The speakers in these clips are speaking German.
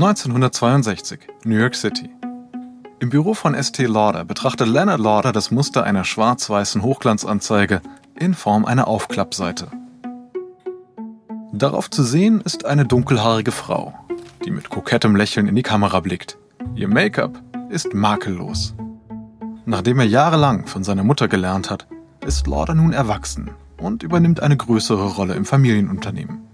1962, New York City. Im Büro von Estee Lauder betrachtet Leonard Lauder das Muster einer schwarz-weißen Hochglanzanzeige in Form einer Aufklappseite. Darauf zu sehen ist eine dunkelhaarige Frau, die mit kokettem Lächeln in die Kamera blickt. Ihr Make-up ist makellos. Nachdem er jahrelang von seiner Mutter gelernt hat, ist Lauder nun erwachsen und übernimmt eine größere Rolle im Familienunternehmen.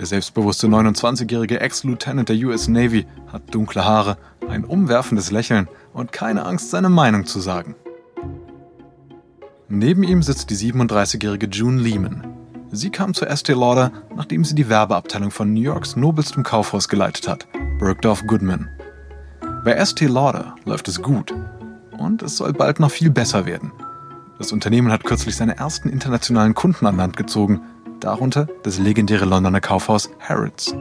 Der selbstbewusste 29-jährige Ex-Lieutenant der US Navy hat dunkle Haare, ein umwerfendes Lächeln und keine Angst, seine Meinung zu sagen. Neben ihm sitzt die 37-jährige June Lehman. Sie kam zu Estee Lauder, nachdem sie die Werbeabteilung von New Yorks nobelstem Kaufhaus geleitet hat, Bergdorf Goodman. Bei Estee Lauder läuft es gut und es soll bald noch viel besser werden. Das Unternehmen hat kürzlich seine ersten internationalen Kunden an Land gezogen darunter das legendäre Londoner Kaufhaus Harrods.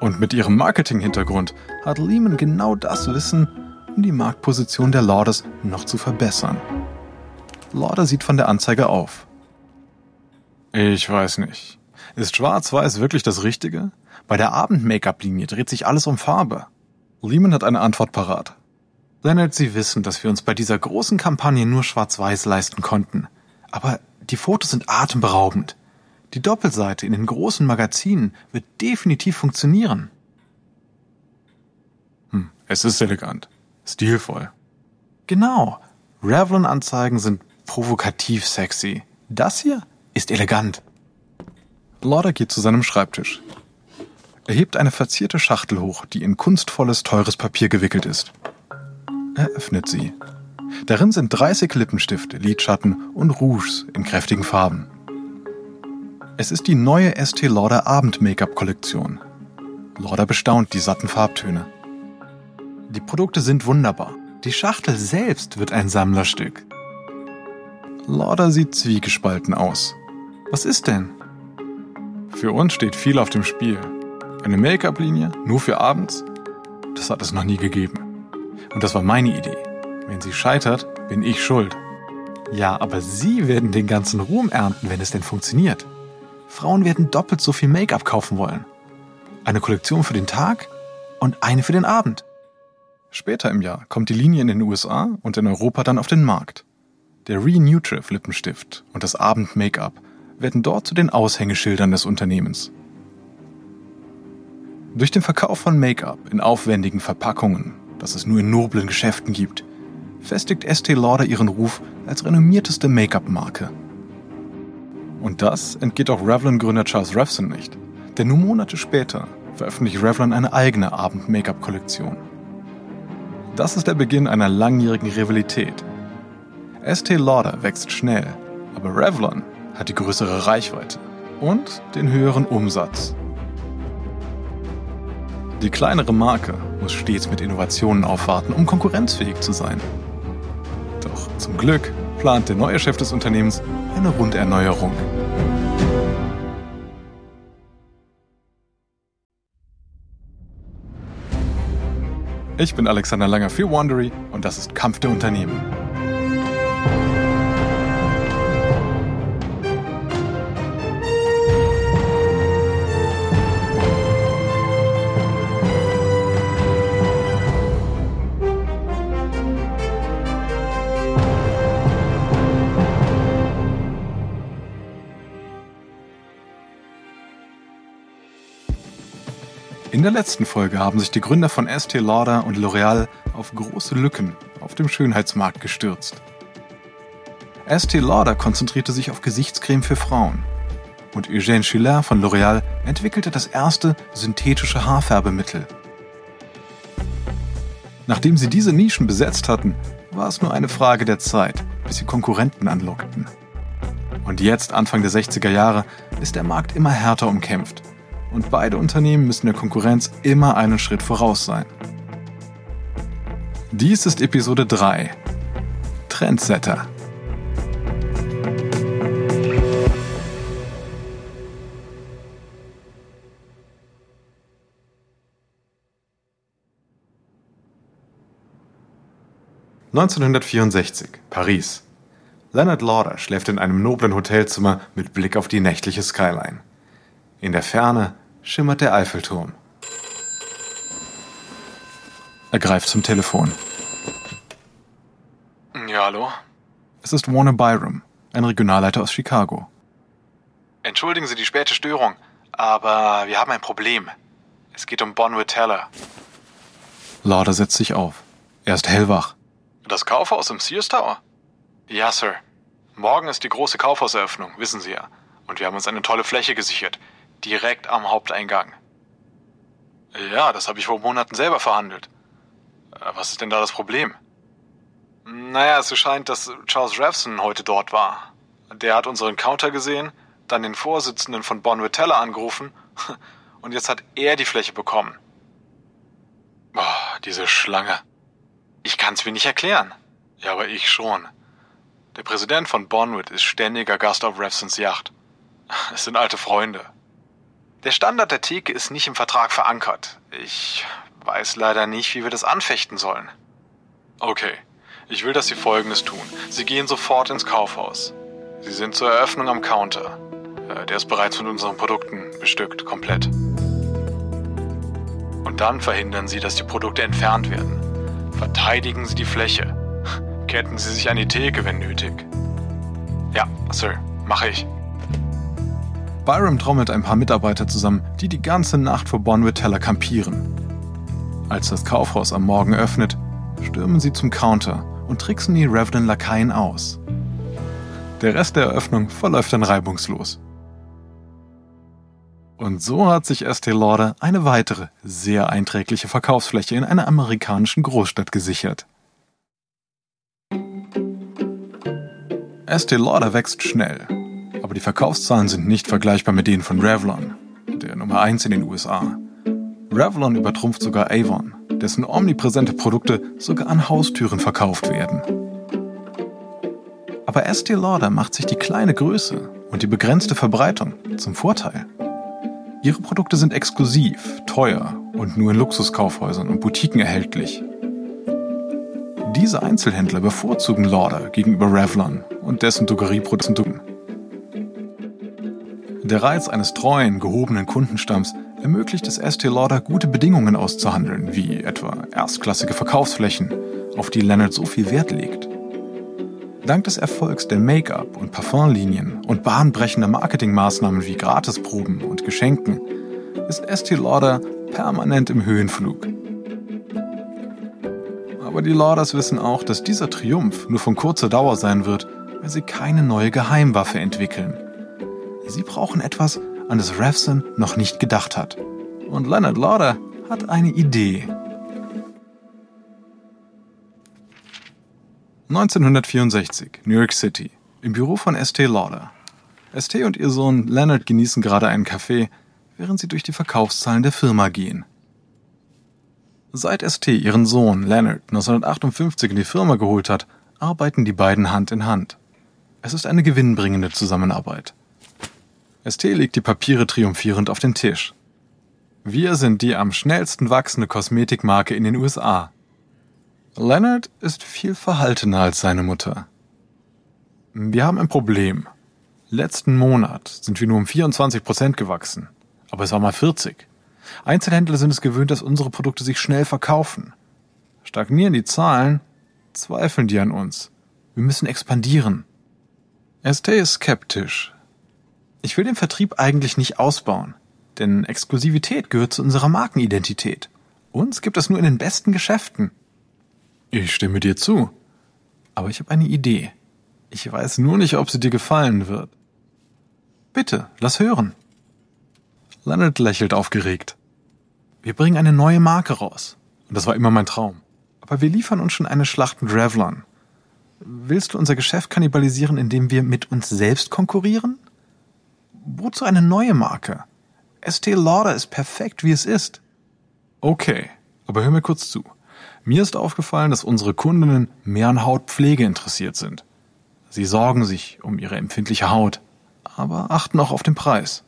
Und mit ihrem Marketing-Hintergrund hat Lehman genau das Wissen, um die Marktposition der Lauders noch zu verbessern. Lauder sieht von der Anzeige auf. Ich weiß nicht. Ist schwarz-weiß wirklich das Richtige? Bei der Abend-Make-up-Linie dreht sich alles um Farbe. Lehman hat eine Antwort parat. Leonard, Sie wissen, dass wir uns bei dieser großen Kampagne nur schwarz-weiß leisten konnten. Aber die Fotos sind atemberaubend. Die Doppelseite in den großen Magazinen wird definitiv funktionieren. Hm, es ist elegant, stilvoll. Genau. Revlon-Anzeigen sind provokativ sexy. Das hier ist elegant. Lauder geht zu seinem Schreibtisch. Er hebt eine verzierte Schachtel hoch, die in kunstvolles, teures Papier gewickelt ist. Er öffnet sie. Darin sind 30 Lippenstifte, Lidschatten und Rouges in kräftigen Farben. Es ist die neue Estee Lauder Abend-Make-up-Kollektion. Lauder bestaunt die satten Farbtöne. Die Produkte sind wunderbar. Die Schachtel selbst wird ein Sammlerstück. Lauder sieht zwiegespalten aus. Was ist denn? Für uns steht viel auf dem Spiel. Eine Make-up-Linie nur für abends? Das hat es noch nie gegeben. Und das war meine Idee. Wenn sie scheitert, bin ich schuld. Ja, aber Sie werden den ganzen Ruhm ernten, wenn es denn funktioniert. Frauen werden doppelt so viel Make-up kaufen wollen. Eine Kollektion für den Tag und eine für den Abend. Später im Jahr kommt die Linie in den USA und in Europa dann auf den Markt. Der Renutriv Lippenstift und das Abend Make-up werden dort zu den Aushängeschildern des Unternehmens. Durch den Verkauf von Make-up in aufwendigen Verpackungen, das es nur in noblen Geschäften gibt, festigt Estee Lauder ihren Ruf als renommierteste Make-up-Marke. Und das entgeht auch Revlon-Gründer Charles Revson nicht. Denn nur Monate später veröffentlicht Revlon eine eigene Abend-Make-up-Kollektion. Das ist der Beginn einer langjährigen Rivalität. Estee Lauder wächst schnell, aber Revlon hat die größere Reichweite und den höheren Umsatz. Die kleinere Marke muss stets mit Innovationen aufwarten, um konkurrenzfähig zu sein. Doch zum Glück plant der neue Chef des Unternehmens eine Runderneuerung. Ich bin Alexander Langer für Wandery und das ist Kampf der Unternehmen. In der letzten Folge haben sich die Gründer von Estee Lauder und L'Oreal auf große Lücken auf dem Schönheitsmarkt gestürzt. Estee Lauder konzentrierte sich auf Gesichtscreme für Frauen und Eugène Schuller von L'Oreal entwickelte das erste synthetische Haarfärbemittel. Nachdem sie diese Nischen besetzt hatten, war es nur eine Frage der Zeit, bis sie Konkurrenten anlockten. Und jetzt, Anfang der 60er Jahre, ist der Markt immer härter umkämpft und beide Unternehmen müssen der Konkurrenz immer einen Schritt voraus sein. Dies ist Episode 3. Trendsetter. (1964) Paris. Leonard Lauder schläft in einem noblen Hotelzimmer mit Blick auf die nächtliche Skyline. In der Ferne schimmert der Eiffelturm. Er greift zum Telefon. Ja, hallo? Es ist Warner Byram, ein Regionalleiter aus Chicago. Entschuldigen Sie die späte Störung, aber wir haben ein Problem. Es geht um Bonwit Teller. Lauder setzt sich auf. Er ist hellwach. Das Kaufhaus im Sears Tower? Ja, Sir. Morgen ist die große Kaufhauseröffnung, wissen Sie ja. Und wir haben uns eine tolle Fläche gesichert. Direkt am Haupteingang. Ja, das habe ich vor Monaten selber verhandelt. Äh, was ist denn da das Problem? Naja, es scheint, dass Charles Revson heute dort war. Der hat unseren Counter gesehen, dann den Vorsitzenden von Bonwit Teller angerufen und jetzt hat er die Fläche bekommen. Boah, diese Schlange. Ich kann's mir nicht erklären. Ja, aber ich schon. Der Präsident von Bonwit ist ständiger Gast auf Revsons Yacht. Es sind alte Freunde. Der Standard der Theke ist nicht im Vertrag verankert. Ich weiß leider nicht, wie wir das anfechten sollen. Okay, ich will, dass Sie Folgendes tun. Sie gehen sofort ins Kaufhaus. Sie sind zur Eröffnung am Counter. Äh, der ist bereits mit unseren Produkten bestückt, komplett. Und dann verhindern Sie, dass die Produkte entfernt werden. Verteidigen Sie die Fläche. Ketten Sie sich an die Theke, wenn nötig. Ja, Sir, mache ich. Byram trommelt ein paar Mitarbeiter zusammen, die die ganze Nacht vor Bonwit Teller kampieren. Als das Kaufhaus am Morgen öffnet, stürmen sie zum Counter und tricksen die Revenant-Lakaien aus. Der Rest der Eröffnung verläuft dann reibungslos. Und so hat sich Estee Lauder eine weitere, sehr einträgliche Verkaufsfläche in einer amerikanischen Großstadt gesichert. Estee Lauder wächst schnell, aber die Verkaufszahlen sind nicht vergleichbar mit denen von Revlon, der Nummer 1 in den USA. Revlon übertrumpft sogar Avon, dessen omnipräsente Produkte sogar an Haustüren verkauft werden. Aber Estee Lauder macht sich die kleine Größe und die begrenzte Verbreitung zum Vorteil. Ihre Produkte sind exklusiv, teuer und nur in Luxuskaufhäusern und Boutiquen erhältlich. Diese Einzelhändler bevorzugen Lauder gegenüber Revlon und dessen Drogerieprodukten. Der Reiz eines treuen, gehobenen Kundenstamms ermöglicht es Estee Lauder gute Bedingungen auszuhandeln, wie etwa erstklassige Verkaufsflächen, auf die Leonard so viel Wert legt. Dank des Erfolgs der Make-up- und Parfumlinien und bahnbrechender Marketingmaßnahmen wie Gratisproben und Geschenken ist Estee Lauder permanent im Höhenflug. Aber die Lauders wissen auch, dass dieser Triumph nur von kurzer Dauer sein wird, weil sie keine neue Geheimwaffe entwickeln. Sie brauchen etwas, an das Revson noch nicht gedacht hat. Und Leonard Lauder hat eine Idee. 1964, New York City, im Büro von Estee Lauder. Estee und ihr Sohn Leonard genießen gerade einen Kaffee, während sie durch die Verkaufszahlen der Firma gehen. Seit Estee ihren Sohn Leonard 1958 in die Firma geholt hat, arbeiten die beiden Hand in Hand. Es ist eine gewinnbringende Zusammenarbeit. Estee legt die Papiere triumphierend auf den Tisch. Wir sind die am schnellsten wachsende Kosmetikmarke in den USA. Leonard ist viel verhaltener als seine Mutter. Wir haben ein Problem. Letzten Monat sind wir nur um 24 Prozent gewachsen. Aber es war mal 40. Einzelhändler sind es gewöhnt, dass unsere Produkte sich schnell verkaufen. Stagnieren die Zahlen, zweifeln die an uns. Wir müssen expandieren. Estee ist skeptisch. Ich will den Vertrieb eigentlich nicht ausbauen, denn Exklusivität gehört zu unserer Markenidentität. Uns gibt es nur in den besten Geschäften. Ich stimme dir zu. Aber ich habe eine Idee. Ich weiß nur nicht, ob sie dir gefallen wird. Bitte, lass hören. Leonard lächelt aufgeregt. Wir bringen eine neue Marke raus. Und das war immer mein Traum. Aber wir liefern uns schon eine Schlacht mit Revlon. Willst du unser Geschäft kannibalisieren, indem wir mit uns selbst konkurrieren? Wozu eine neue Marke? Estee Lauder ist perfekt, wie es ist. Okay, aber hör mir kurz zu. Mir ist aufgefallen, dass unsere Kundinnen mehr an Hautpflege interessiert sind. Sie sorgen sich um ihre empfindliche Haut, aber achten auch auf den Preis.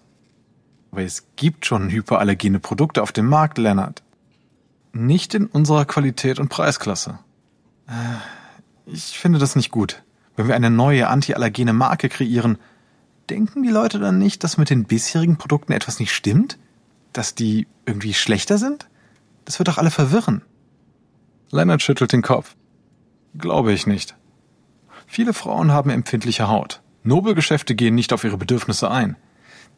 Aber es gibt schon hyperallergene Produkte auf dem Markt, Lennart. Nicht in unserer Qualität und Preisklasse. Äh, ich finde das nicht gut. Wenn wir eine neue antiallergene Marke kreieren, denken die Leute dann nicht, dass mit den bisherigen Produkten etwas nicht stimmt? Dass die irgendwie schlechter sind? Das wird doch alle verwirren. Leonard schüttelt den Kopf. Glaube ich nicht. Viele Frauen haben empfindliche Haut. Nobelgeschäfte gehen nicht auf ihre Bedürfnisse ein.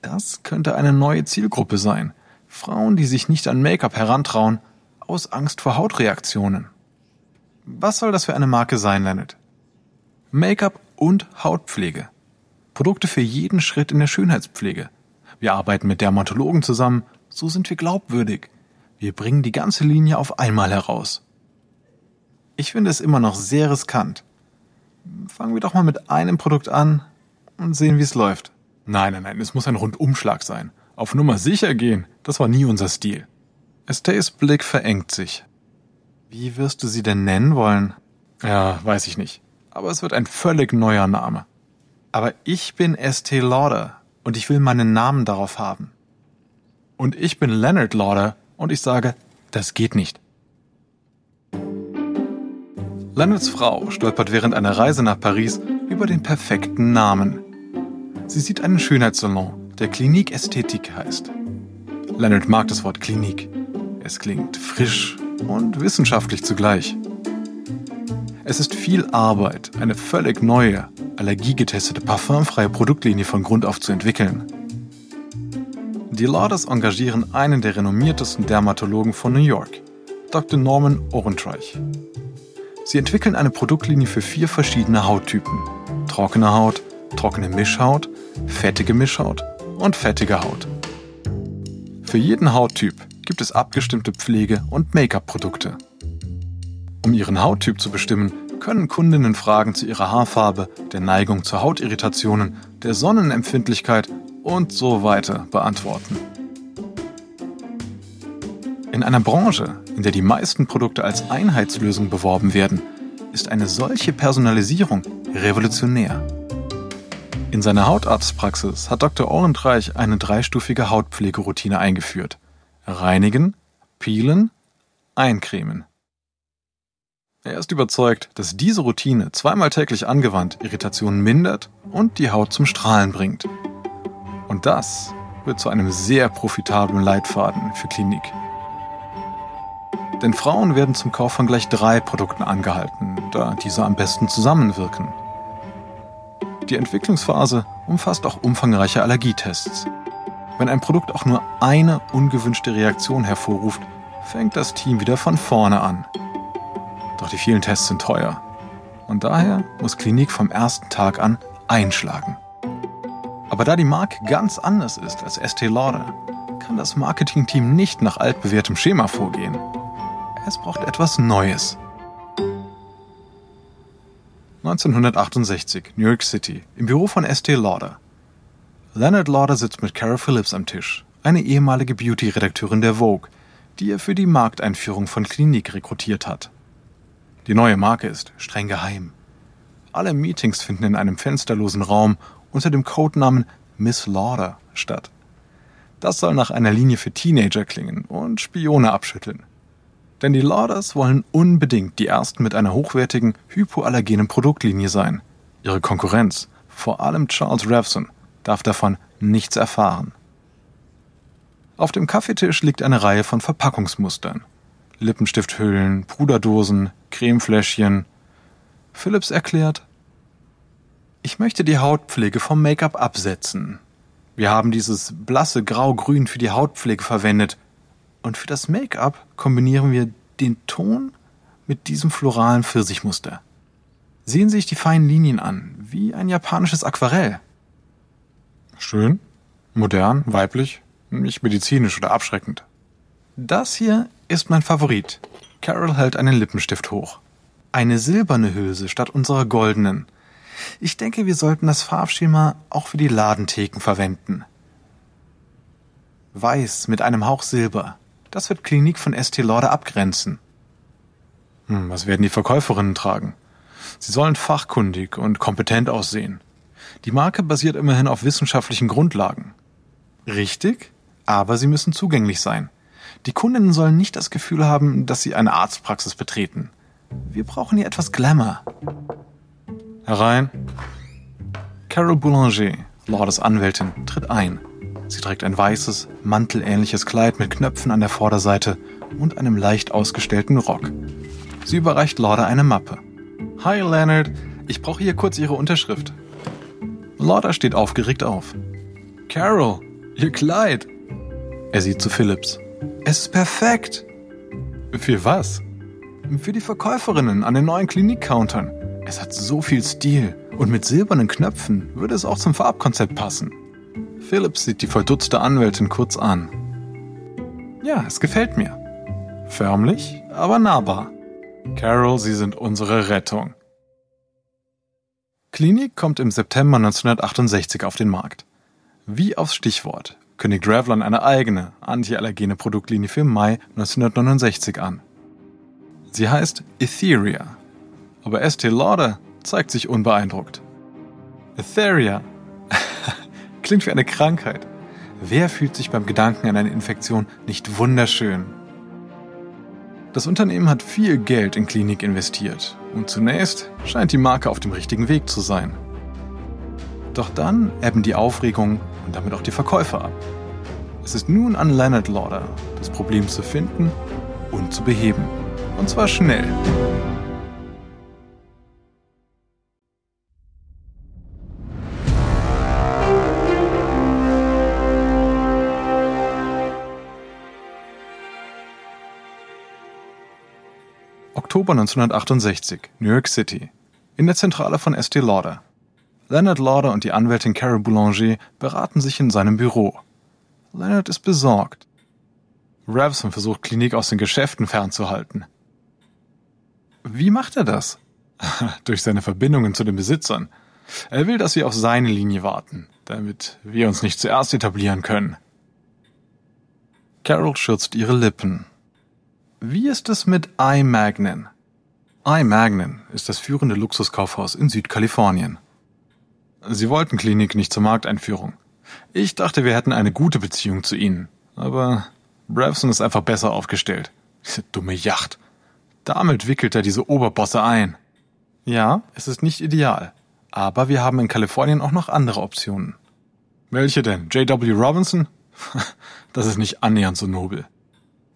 Das könnte eine neue Zielgruppe sein. Frauen, die sich nicht an Make-up herantrauen, aus Angst vor Hautreaktionen. Was soll das für eine Marke sein, Leonard? Make-up und Hautpflege. Produkte für jeden Schritt in der Schönheitspflege. Wir arbeiten mit Dermatologen zusammen, so sind wir glaubwürdig. Wir bringen die ganze Linie auf einmal heraus. Ich finde es immer noch sehr riskant. Fangen wir doch mal mit einem Produkt an und sehen, wie es läuft. Nein, nein, nein, es muss ein Rundumschlag sein. Auf Nummer sicher gehen, das war nie unser Stil. Estays Blick verengt sich. Wie wirst du sie denn nennen wollen? Ja, weiß ich nicht. Aber es wird ein völlig neuer Name. Aber ich bin Estee Lauder und ich will meinen Namen darauf haben. Und ich bin Leonard Lauder und ich sage, das geht nicht. Leonards Frau stolpert während einer Reise nach Paris über den perfekten Namen. Sie sieht einen Schönheitssalon, der Clinique Ästhetik heißt. Leonard mag das Wort Klinik. Es klingt frisch und wissenschaftlich zugleich. Es ist viel Arbeit, eine völlig neue, allergiegetestete, parfümfreie Produktlinie von Grund auf zu entwickeln. Die Lauders engagieren einen der renommiertesten Dermatologen von New York, Dr. Norman Orentreich. Sie entwickeln eine Produktlinie für vier verschiedene Hauttypen. Trockene Haut, trockene Mischhaut, fettige Mischhaut und fettige Haut. Für jeden Hauttyp gibt es abgestimmte Pflege- und Make-up-Produkte. Um ihren Hauttyp zu bestimmen, können Kundinnen Fragen zu ihrer Haarfarbe, der Neigung zu Hautirritationen, der Sonnenempfindlichkeit und so weiter beantworten. In einer Branche, in der die meisten Produkte als Einheitslösung beworben werden, ist eine solche Personalisierung revolutionär. In seiner Hautarztpraxis hat Dr. Ohrendreich eine dreistufige Hautpflegeroutine eingeführt. Reinigen, peelen, eincremen. Er ist überzeugt, dass diese Routine zweimal täglich angewandt Irritationen mindert und die Haut zum Strahlen bringt. Und das wird zu einem sehr profitablen Leitfaden für Klinik. Denn Frauen werden zum Kauf von gleich drei Produkten angehalten, da diese am besten zusammenwirken. Die Entwicklungsphase umfasst auch umfangreiche Allergietests. Wenn ein Produkt auch nur eine ungewünschte Reaktion hervorruft, fängt das Team wieder von vorne an. Doch die vielen Tests sind teuer. Und daher muss Klinik vom ersten Tag an einschlagen. Aber da die Marke ganz anders ist als Estee Lauder, kann das Marketingteam nicht nach altbewährtem Schema vorgehen. Es braucht etwas Neues. 1968, New York City, im Büro von Estee Lauder. Leonard Lauder sitzt mit Cara Phillips am Tisch, eine ehemalige Beauty-Redakteurin der Vogue, die er für die Markteinführung von Klinik rekrutiert hat. Die neue Marke ist streng geheim. Alle Meetings finden in einem fensterlosen Raum unter dem Codenamen Miss Lauder statt. Das soll nach einer Linie für Teenager klingen und Spione abschütteln. Denn die Lauders wollen unbedingt die ersten mit einer hochwertigen, hypoallergenen Produktlinie sein. Ihre Konkurrenz, vor allem Charles Revson, darf davon nichts erfahren. Auf dem Kaffeetisch liegt eine Reihe von Verpackungsmustern. Lippenstifthüllen, Puderdosen, Cremefläschchen. Philips erklärt, ich möchte die Hautpflege vom Make-up absetzen. Wir haben dieses blasse Grau-Grün für die Hautpflege verwendet und für das Make-up kombinieren wir den Ton mit diesem floralen Pfirsichmuster. Sehen Sie sich die feinen Linien an, wie ein japanisches Aquarell. Schön, modern, weiblich, nicht medizinisch oder abschreckend. Das hier ist mein Favorit. Carol hält einen Lippenstift hoch. Eine silberne Hülse statt unserer goldenen. Ich denke, wir sollten das Farbschema auch für die Ladentheken verwenden. Weiß mit einem Hauch Silber. Das wird Klinik von Estee Lauder abgrenzen. Hm, was werden die Verkäuferinnen tragen? Sie sollen fachkundig und kompetent aussehen. Die Marke basiert immerhin auf wissenschaftlichen Grundlagen. Richtig, aber sie müssen zugänglich sein. Die Kundinnen sollen nicht das Gefühl haben, dass sie eine Arztpraxis betreten. Wir brauchen hier etwas Glamour. Herein. Carol Boulanger, Lordes Anwältin, tritt ein. Sie trägt ein weißes, mantelähnliches Kleid mit Knöpfen an der Vorderseite und einem leicht ausgestellten Rock. Sie überreicht Lauder eine Mappe. Hi Leonard, ich brauche hier kurz Ihre Unterschrift. Lauder steht aufgeregt auf. Carol, Ihr Kleid. Er sieht zu Phillips. Es ist perfekt. Für was? Für die Verkäuferinnen an den neuen Klinik-Countern. Es hat so viel Stil und mit silbernen Knöpfen würde es auch zum Farbkonzept passen. Phillips sieht die verdutzte Anwältin kurz an. Ja, es gefällt mir. Förmlich, aber nahbar. Carol, Sie sind unsere Rettung. Klinik kommt im September 1968 auf den Markt. Wie aufs Stichwort kündigt Revlon eine eigene antiallergene Produktlinie für Mai 1969 an. Sie heißt Etheria, aber Estee Lauder zeigt sich unbeeindruckt. Etheria klingt wie eine Krankheit. Wer fühlt sich beim Gedanken an eine Infektion nicht wunderschön? Das Unternehmen hat viel Geld in Klinik investiert und zunächst scheint die Marke auf dem richtigen Weg zu sein. Doch dann ebben die Aufregung und damit auch die Verkäufer ab. Es ist nun an Leonard Lauder, das Problem zu finden und zu beheben. Und zwar schnell. Oktober 1968, New York City. In der Zentrale von Estee Lauder. Leonard Lauder und die Anwältin Carol Boulanger beraten sich in seinem Büro. Leonard ist besorgt. Ravson versucht Klinik aus den Geschäften fernzuhalten. Wie macht er das? Durch seine Verbindungen zu den Besitzern. Er will, dass wir auf seine Linie warten, damit wir uns nicht zuerst etablieren können. Carol schürzt ihre Lippen. Wie ist es mit iMagnin? iMagnin ist das führende Luxuskaufhaus in Südkalifornien. Sie wollten Klinik nicht zur Markteinführung. Ich dachte, wir hätten eine gute Beziehung zu ihnen. Aber Bravson ist einfach besser aufgestellt. Diese dumme Yacht. Damit wickelt er diese Oberbosse ein. Ja, es ist nicht ideal. Aber wir haben in Kalifornien auch noch andere Optionen. Welche denn? J.W. Robinson? Das ist nicht annähernd so nobel.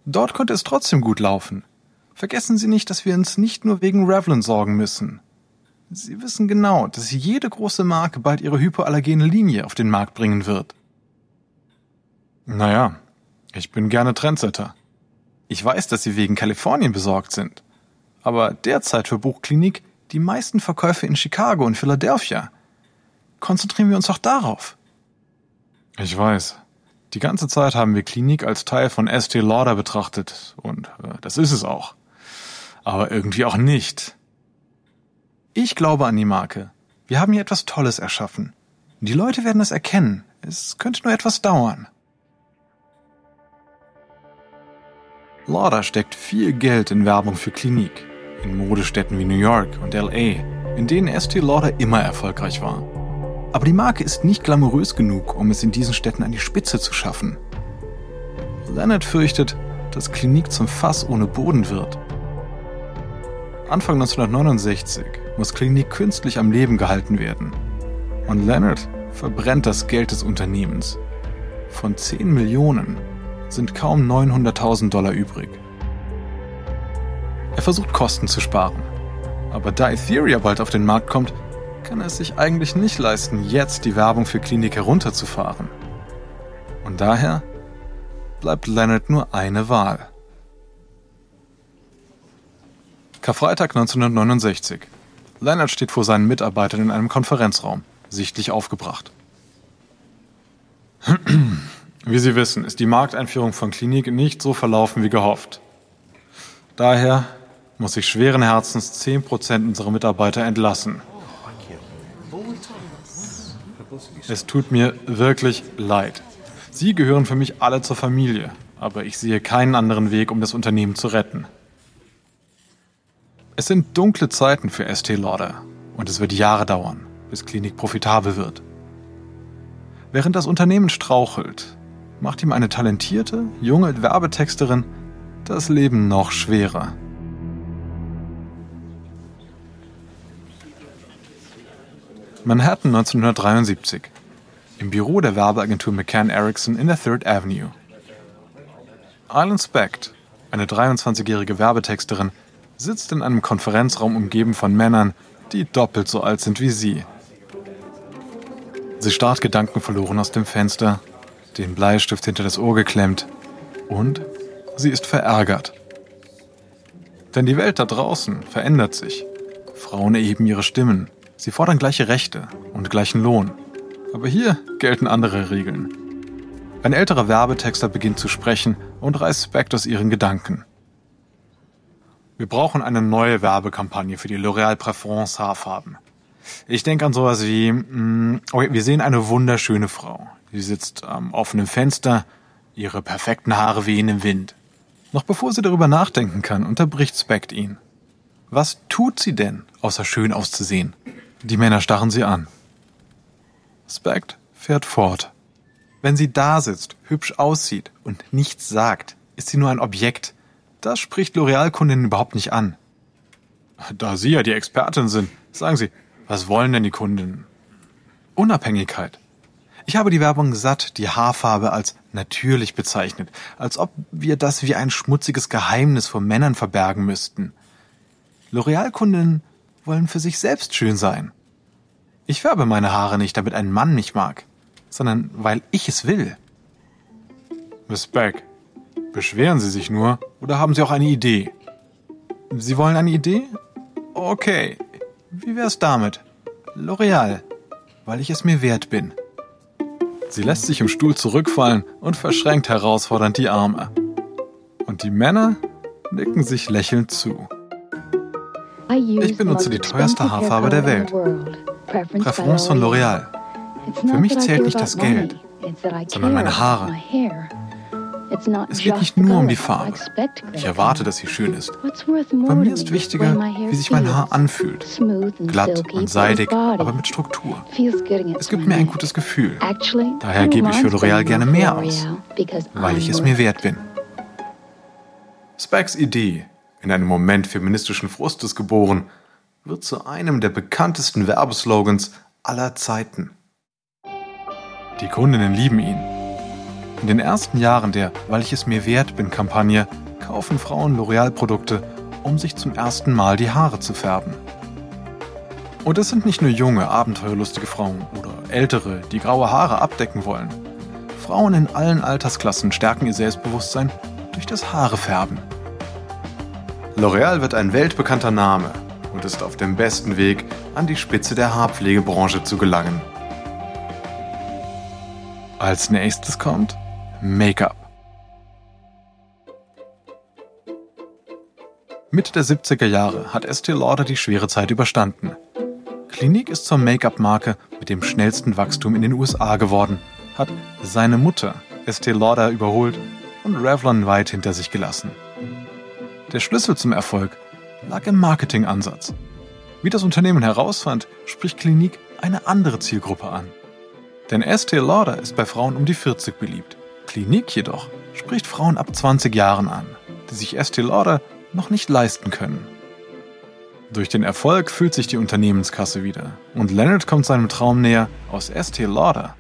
Dort konnte es trotzdem gut laufen. Vergessen Sie nicht, dass wir uns nicht nur wegen Revlon sorgen müssen. Sie wissen genau, dass jede große Marke bald ihre hypoallergene Linie auf den Markt bringen wird. Naja, ich bin gerne Trendsetter. Ich weiß, dass Sie wegen Kalifornien besorgt sind. Aber derzeit verbucht Klinik die meisten Verkäufe in Chicago und Philadelphia. Konzentrieren wir uns doch darauf. Ich weiß. Die ganze Zeit haben wir Klinik als Teil von Estee Lauder betrachtet. Und äh, das ist es auch. Aber irgendwie auch nicht. Ich glaube an die Marke. Wir haben hier etwas Tolles erschaffen. Die Leute werden es erkennen. Es könnte nur etwas dauern. Lauder steckt viel Geld in Werbung für Klinik. In Modestädten wie New York und LA, in denen Estee Lauder immer erfolgreich war. Aber die Marke ist nicht glamourös genug, um es in diesen Städten an die Spitze zu schaffen. Leonard fürchtet, dass Klinik zum Fass ohne Boden wird. Anfang 1969 muss Klinik künstlich am Leben gehalten werden. Und Leonard verbrennt das Geld des Unternehmens. Von 10 Millionen sind kaum 900.000 Dollar übrig. Er versucht Kosten zu sparen. Aber da Etheria bald auf den Markt kommt, kann er es sich eigentlich nicht leisten, jetzt die Werbung für Klinik herunterzufahren. Und daher bleibt Leonard nur eine Wahl. Karfreitag 1969. Leonard steht vor seinen Mitarbeitern in einem Konferenzraum, sichtlich aufgebracht. Wie Sie wissen, ist die Markteinführung von Klinik nicht so verlaufen wie gehofft. Daher muss ich schweren Herzens 10% unserer Mitarbeiter entlassen. Es tut mir wirklich leid. Sie gehören für mich alle zur Familie, aber ich sehe keinen anderen Weg, um das Unternehmen zu retten. Es sind dunkle Zeiten für Estee Lauder und es wird Jahre dauern, bis Klinik profitabel wird. Während das Unternehmen strauchelt, macht ihm eine talentierte, junge Werbetexterin das Leben noch schwerer. Manhattan 1973. Im Büro der Werbeagentur McCann Erickson in der Third Avenue. Island Specht, eine 23-jährige Werbetexterin, sitzt in einem Konferenzraum umgeben von Männern, die doppelt so alt sind wie sie. Sie starrt gedankenverloren aus dem Fenster, den Bleistift hinter das Ohr geklemmt und sie ist verärgert. Denn die Welt da draußen verändert sich. Frauen erheben ihre Stimmen, sie fordern gleiche Rechte und gleichen Lohn. Aber hier gelten andere Regeln. Ein älterer Werbetexter beginnt zu sprechen und reißt Specht aus ihren Gedanken. Wir brauchen eine neue Werbekampagne für die L'Oréal Préférence Haarfarben. Ich denke an sowas wie, mm, okay, wir sehen eine wunderschöne Frau. Sie sitzt am offenen Fenster, ihre perfekten Haare wehen im Wind. Noch bevor sie darüber nachdenken kann, unterbricht Specht ihn. Was tut sie denn, außer schön auszusehen? Die Männer starren sie an. Specht fährt fort. Wenn sie da sitzt, hübsch aussieht und nichts sagt, ist sie nur ein Objekt. Das spricht L'Oreal-Kundinnen überhaupt nicht an. Da Sie ja die Expertin sind, sagen Sie, was wollen denn die Kundinnen? Unabhängigkeit. Ich habe die Werbung satt, die Haarfarbe als natürlich bezeichnet, als ob wir das wie ein schmutziges Geheimnis vor Männern verbergen müssten. L'Oreal-Kundinnen wollen für sich selbst schön sein. Ich färbe meine Haare nicht, damit ein Mann mich mag, sondern weil ich es will. Miss beschweren Sie sich nur oder haben Sie auch eine Idee? Sie wollen eine Idee? Okay. Wie wär's damit? L'Oreal, weil ich es mir wert bin. Sie lässt sich im Stuhl zurückfallen und verschränkt herausfordernd die Arme. Und die Männer nicken sich lächelnd zu. Ich benutze die teuerste Haarfarbe der Welt. Präference von L'Oreal. Für mich zählt nicht das Geld, sondern meine Haare. Es geht nicht nur um die Farbe. Ich erwarte, dass sie schön ist. Bei mir ist wichtiger, wie sich mein Haar anfühlt. Glatt und seidig, aber mit Struktur. Es gibt mir ein gutes Gefühl. Daher gebe ich für L'Oreal gerne mehr aus, weil ich es mir wert bin. Specks Idee, in einem Moment feministischen Frustes geboren, wird zu einem der bekanntesten Werbeslogans aller Zeiten. Die Kundinnen lieben ihn. In den ersten Jahren der Weil ich es mir wert bin Kampagne kaufen Frauen L'Oreal-Produkte, um sich zum ersten Mal die Haare zu färben. Und es sind nicht nur junge, abenteuerlustige Frauen oder ältere, die graue Haare abdecken wollen. Frauen in allen Altersklassen stärken ihr Selbstbewusstsein durch das Haarefärben. L'Oreal wird ein weltbekannter Name und ist auf dem besten Weg, an die Spitze der Haarpflegebranche zu gelangen. Als nächstes kommt Make-up. Mitte der 70er Jahre hat Estee Lauder die schwere Zeit überstanden. Clinique ist zur Make-up-Marke mit dem schnellsten Wachstum in den USA geworden, hat seine Mutter Estee Lauder überholt und Revlon weit hinter sich gelassen. Der Schlüssel zum Erfolg lag im Marketingansatz. Wie das Unternehmen herausfand, spricht Clinique eine andere Zielgruppe an. Denn Estee Lauder ist bei Frauen um die 40 beliebt. Clinique jedoch spricht Frauen ab 20 Jahren an, die sich Estee Lauder noch nicht leisten können. Durch den Erfolg fühlt sich die Unternehmenskasse wieder und Leonard kommt seinem Traum näher, aus Estee Lauder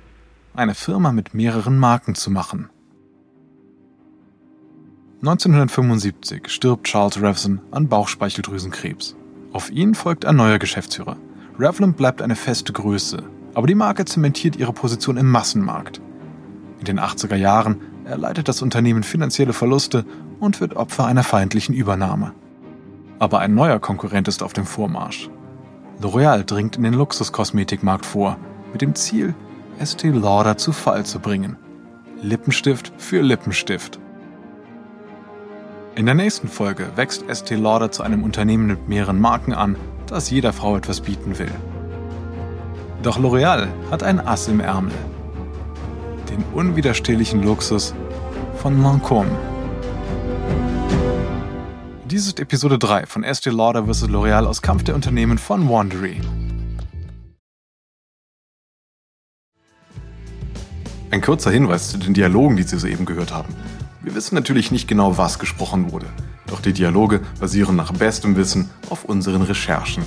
eine Firma mit mehreren Marken zu machen. 1975 stirbt Charles Revson an Bauchspeicheldrüsenkrebs. Auf ihn folgt ein neuer Geschäftsführer. Revlon bleibt eine feste Größe, aber die Marke zementiert ihre Position im Massenmarkt. In den 80er Jahren erleidet das Unternehmen finanzielle Verluste und wird Opfer einer feindlichen Übernahme. Aber ein neuer Konkurrent ist auf dem Vormarsch. L'Oreal dringt in den Luxuskosmetikmarkt vor, mit dem Ziel, Estee Lauder zu Fall zu bringen. Lippenstift für Lippenstift. In der nächsten Folge wächst Estee Lauder zu einem Unternehmen mit mehreren Marken an, das jeder Frau etwas bieten will. Doch L'Oreal hat ein Ass im Ärmel. Den unwiderstehlichen Luxus von Lancôme. Dies ist Episode 3 von Estee Lauder vs. L'Oreal aus Kampf der Unternehmen von Wandery. Ein kurzer Hinweis zu den Dialogen, die Sie soeben gehört haben. Wir wissen natürlich nicht genau, was gesprochen wurde, doch die Dialoge basieren nach bestem Wissen auf unseren Recherchen.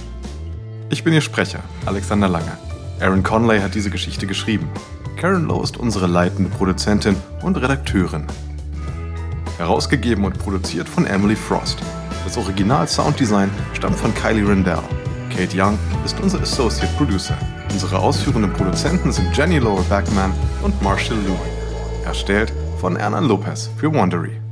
Ich bin Ihr Sprecher, Alexander Lange. Aaron Conley hat diese Geschichte geschrieben. Karen Lowe ist unsere leitende Produzentin und Redakteurin. Herausgegeben und produziert von Emily Frost. Das Original Sounddesign stammt von Kylie Rendell. Kate Young ist unser Associate Producer. Unsere ausführenden Produzenten sind Jenny Laura Backman und Marshall Lewin. Erstellt von Ernan Lopez für Wandery.